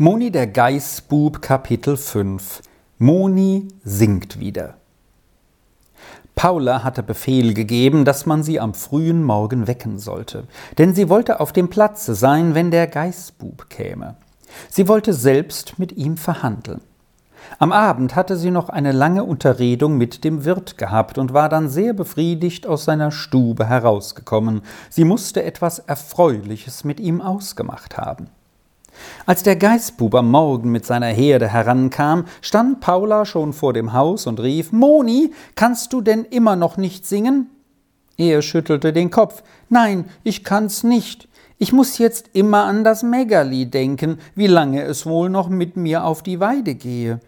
Moni der Geißbub Kapitel 5 Moni singt wieder. Paula hatte Befehl gegeben, dass man sie am frühen Morgen wecken sollte, denn sie wollte auf dem Platze sein, wenn der Geißbub käme. Sie wollte selbst mit ihm verhandeln. Am Abend hatte sie noch eine lange Unterredung mit dem Wirt gehabt und war dann sehr befriedigt aus seiner Stube herausgekommen. Sie musste etwas Erfreuliches mit ihm ausgemacht haben. Als der Geißbub am Morgen mit seiner Herde herankam, stand Paula schon vor dem Haus und rief Moni, kannst du denn immer noch nicht singen? Er schüttelte den Kopf. Nein, ich kann's nicht. Ich muss jetzt immer an das Megali denken, wie lange es wohl noch mit mir auf die Weide gehe.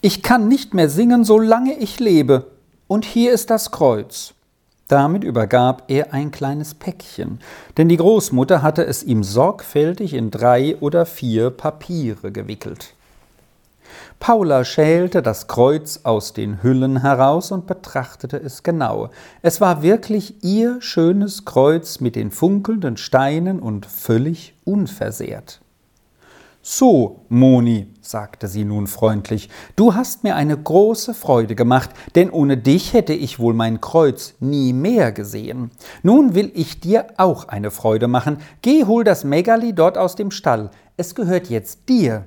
Ich kann nicht mehr singen, solange ich lebe. Und hier ist das Kreuz. Damit übergab er ein kleines Päckchen, denn die Großmutter hatte es ihm sorgfältig in drei oder vier Papiere gewickelt. Paula schälte das Kreuz aus den Hüllen heraus und betrachtete es genau. Es war wirklich ihr schönes Kreuz mit den funkelnden Steinen und völlig unversehrt. So, Moni, sagte sie nun freundlich, du hast mir eine große Freude gemacht, denn ohne dich hätte ich wohl mein Kreuz nie mehr gesehen. Nun will ich dir auch eine Freude machen. Geh, hol das Megali dort aus dem Stall. Es gehört jetzt dir.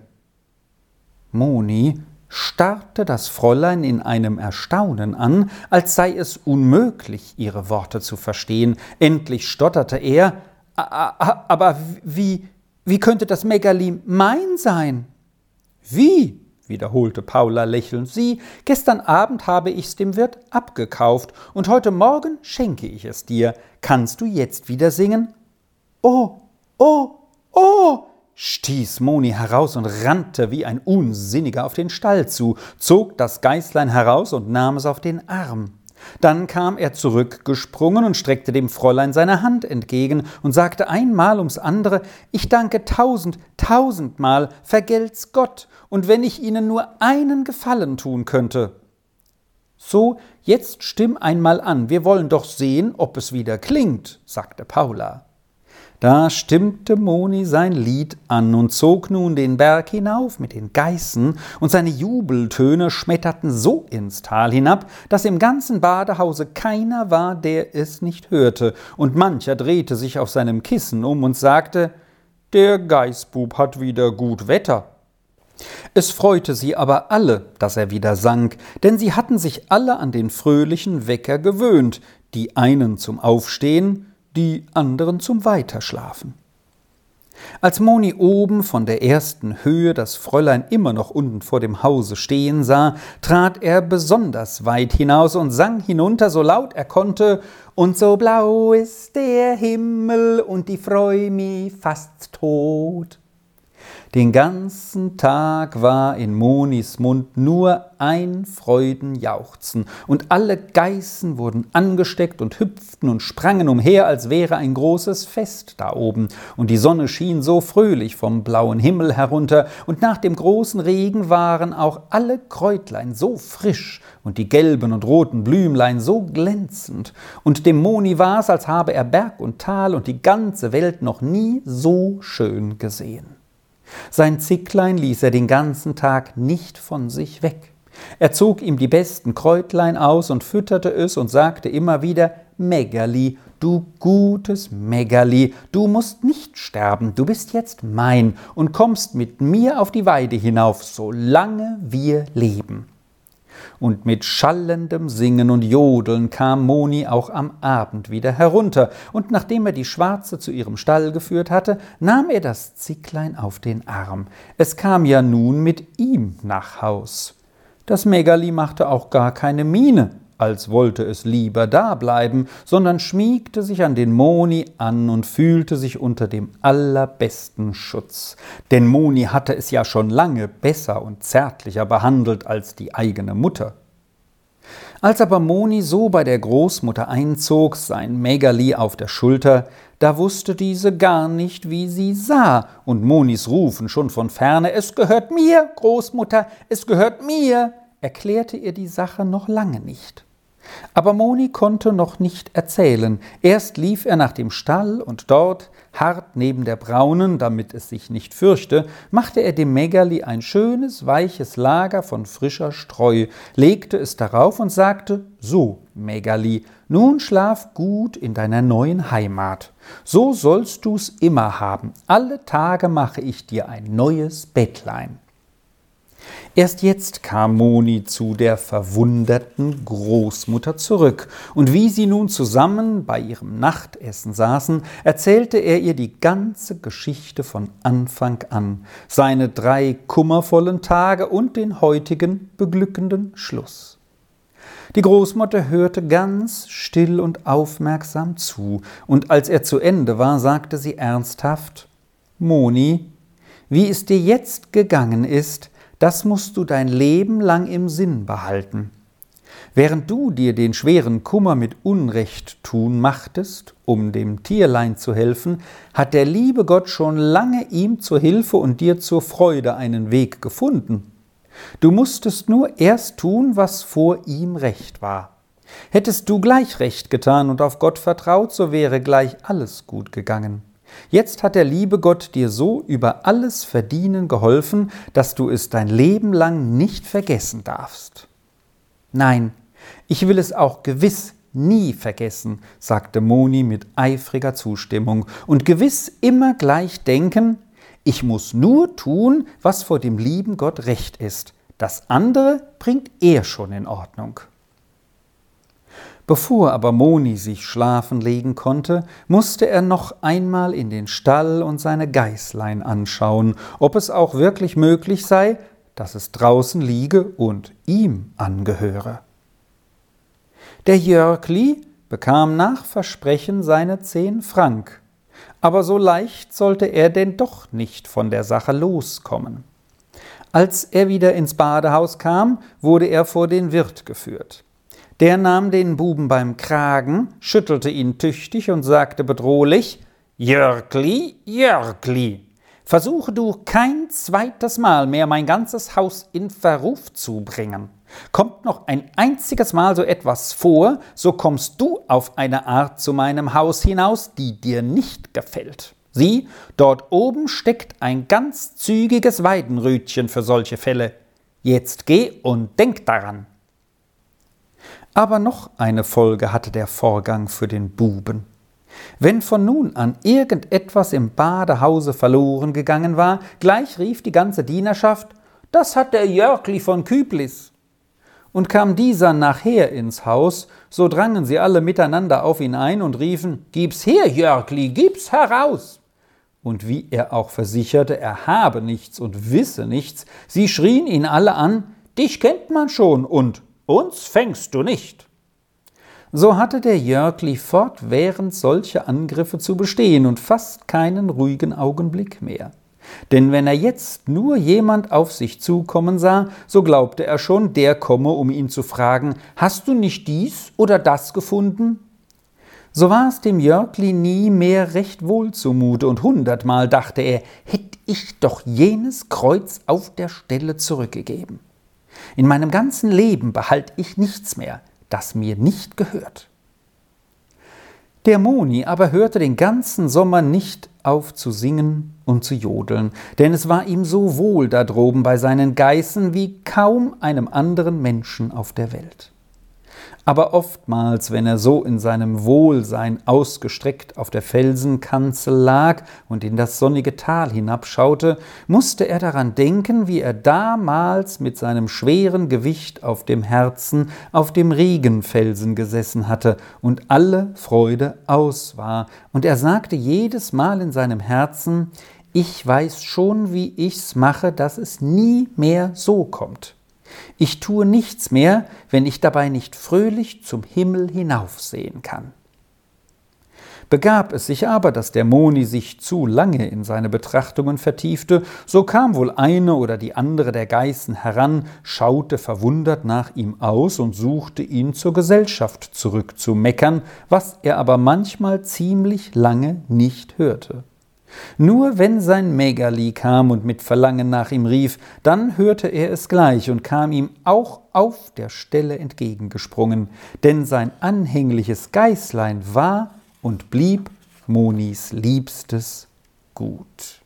Moni starrte das Fräulein in einem Erstaunen an, als sei es unmöglich, ihre Worte zu verstehen. Endlich stotterte er Aber wie, wie könnte das Megali mein sein? Wie? wiederholte Paula lächelnd. Sie, gestern Abend habe ich's dem Wirt abgekauft und heute Morgen schenke ich es dir. Kannst du jetzt wieder singen? Oh, oh, oh! stieß Moni heraus und rannte wie ein Unsinniger auf den Stall zu, zog das Geißlein heraus und nahm es auf den Arm. Dann kam er zurückgesprungen und streckte dem Fräulein seine Hand entgegen und sagte einmal ums andere Ich danke tausend, tausendmal, vergelt's Gott, und wenn ich Ihnen nur einen Gefallen tun könnte. So, jetzt stimm einmal an, wir wollen doch sehen, ob es wieder klingt, sagte Paula. Da stimmte Moni sein Lied an und zog nun den Berg hinauf mit den Geißen, und seine Jubeltöne schmetterten so ins Tal hinab, dass im ganzen Badehause keiner war, der es nicht hörte, und mancher drehte sich auf seinem Kissen um und sagte Der Geißbub hat wieder gut Wetter. Es freute sie aber alle, dass er wieder sang, denn sie hatten sich alle an den fröhlichen Wecker gewöhnt, die einen zum Aufstehen, die anderen zum Weiterschlafen. Als Moni oben von der ersten Höhe das Fräulein immer noch unten vor dem Hause stehen sah, trat er besonders weit hinaus und sang hinunter, so laut er konnte, und so blau ist der Himmel und die Freu mi fast tot. Den ganzen Tag war in Monis Mund nur ein Freudenjauchzen, und alle Geißen wurden angesteckt und hüpften und sprangen umher, als wäre ein großes Fest da oben, und die Sonne schien so fröhlich vom blauen Himmel herunter, und nach dem großen Regen waren auch alle Kräutlein so frisch und die gelben und roten Blümlein so glänzend, und dem Moni war's, als habe er Berg und Tal und die ganze Welt noch nie so schön gesehen. Sein Zicklein ließ er den ganzen Tag nicht von sich weg. Er zog ihm die besten Kräutlein aus und fütterte es und sagte immer wieder Megali, du gutes Megali, du musst nicht sterben, du bist jetzt mein und kommst mit mir auf die Weide hinauf, solange wir leben und mit schallendem Singen und Jodeln kam Moni auch am Abend wieder herunter, und nachdem er die Schwarze zu ihrem Stall geführt hatte, nahm er das Zicklein auf den Arm. Es kam ja nun mit ihm nach Haus. Das Megali machte auch gar keine Miene, als wollte es lieber dableiben, sondern schmiegte sich an den Moni an und fühlte sich unter dem allerbesten Schutz. Denn Moni hatte es ja schon lange besser und zärtlicher behandelt als die eigene Mutter. Als aber Moni so bei der Großmutter einzog, sein Megali auf der Schulter, da wusste diese gar nicht, wie sie sah, und Monis Rufen schon von ferne Es gehört mir, Großmutter, es gehört mir, erklärte ihr die Sache noch lange nicht. Aber Moni konnte noch nicht erzählen. Erst lief er nach dem Stall und dort, hart neben der Braunen, damit es sich nicht fürchte, machte er dem Megerli ein schönes, weiches Lager von frischer Streu, legte es darauf und sagte: So, Megerli, nun schlaf gut in deiner neuen Heimat. So sollst du's immer haben. Alle Tage mache ich dir ein neues Bettlein. Erst jetzt kam Moni zu der verwunderten Großmutter zurück, und wie sie nun zusammen bei ihrem Nachtessen saßen, erzählte er ihr die ganze Geschichte von Anfang an, seine drei kummervollen Tage und den heutigen beglückenden Schluss. Die Großmutter hörte ganz still und aufmerksam zu, und als er zu Ende war, sagte sie ernsthaft Moni, wie es dir jetzt gegangen ist, das musst du dein Leben lang im Sinn behalten. Während du dir den schweren Kummer mit Unrecht tun machtest, um dem Tierlein zu helfen, hat der liebe Gott schon lange ihm zur Hilfe und dir zur Freude einen Weg gefunden. Du musstest nur erst tun, was vor ihm recht war. Hättest du gleich recht getan und auf Gott vertraut, so wäre gleich alles gut gegangen. Jetzt hat der liebe Gott dir so über alles Verdienen geholfen, dass du es dein Leben lang nicht vergessen darfst. Nein, ich will es auch gewiss nie vergessen, sagte Moni mit eifriger Zustimmung, und gewiss immer gleich denken, ich muss nur tun, was vor dem lieben Gott recht ist. Das andere bringt er schon in Ordnung. Bevor aber Moni sich schlafen legen konnte, musste er noch einmal in den Stall und seine Geißlein anschauen, ob es auch wirklich möglich sei, dass es draußen liege und ihm angehöre. Der Jörgli bekam nach Versprechen seine zehn Frank, aber so leicht sollte er denn doch nicht von der Sache loskommen. Als er wieder ins Badehaus kam, wurde er vor den Wirt geführt. Der nahm den Buben beim Kragen, schüttelte ihn tüchtig und sagte bedrohlich Jörgli, Jörgli, versuche du kein zweites Mal mehr mein ganzes Haus in Verruf zu bringen. Kommt noch ein einziges Mal so etwas vor, so kommst du auf eine Art zu meinem Haus hinaus, die dir nicht gefällt. Sieh, dort oben steckt ein ganz zügiges Weidenrütchen für solche Fälle. Jetzt geh und denk daran. Aber noch eine Folge hatte der Vorgang für den Buben. Wenn von nun an irgendetwas im Badehause verloren gegangen war, gleich rief die ganze Dienerschaft, das hat der Jörgli von Küblis. Und kam dieser nachher ins Haus, so drangen sie alle miteinander auf ihn ein und riefen, Gib's her, Jörgli, gib's heraus! Und wie er auch versicherte, er habe nichts und wisse nichts, sie schrien ihn alle an, Dich kennt man schon und uns fängst du nicht. So hatte der Jörgli fortwährend solche Angriffe zu bestehen und fast keinen ruhigen Augenblick mehr. Denn wenn er jetzt nur jemand auf sich zukommen sah, so glaubte er schon, der komme, um ihn zu fragen, hast du nicht dies oder das gefunden? So war es dem Jörgli nie mehr recht wohl zumute, und hundertmal dachte er, hätt ich doch jenes Kreuz auf der Stelle zurückgegeben. In meinem ganzen Leben behalte ich nichts mehr, das mir nicht gehört. Der Moni aber hörte den ganzen Sommer nicht auf zu singen und zu jodeln, denn es war ihm so wohl da droben bei seinen Geißen wie kaum einem anderen Menschen auf der Welt. Aber oftmals, wenn er so in seinem Wohlsein ausgestreckt auf der Felsenkanzel lag und in das sonnige Tal hinabschaute, musste er daran denken, wie er damals mit seinem schweren Gewicht auf dem Herzen auf dem Regenfelsen gesessen hatte und alle Freude aus war, und er sagte jedes Mal in seinem Herzen, ich weiß schon, wie ich's mache, dass es nie mehr so kommt. Ich tue nichts mehr, wenn ich dabei nicht fröhlich zum Himmel hinaufsehen kann. Begab es sich aber, dass der Moni sich zu lange in seine Betrachtungen vertiefte, so kam wohl eine oder die andere der Geißen heran, schaute verwundert nach ihm aus und suchte ihn zur Gesellschaft zurückzumeckern, was er aber manchmal ziemlich lange nicht hörte. Nur wenn sein Mägerli kam und mit Verlangen nach ihm rief, dann hörte er es gleich und kam ihm auch auf der Stelle entgegengesprungen, denn sein anhängliches Geißlein war und blieb Monis liebstes Gut.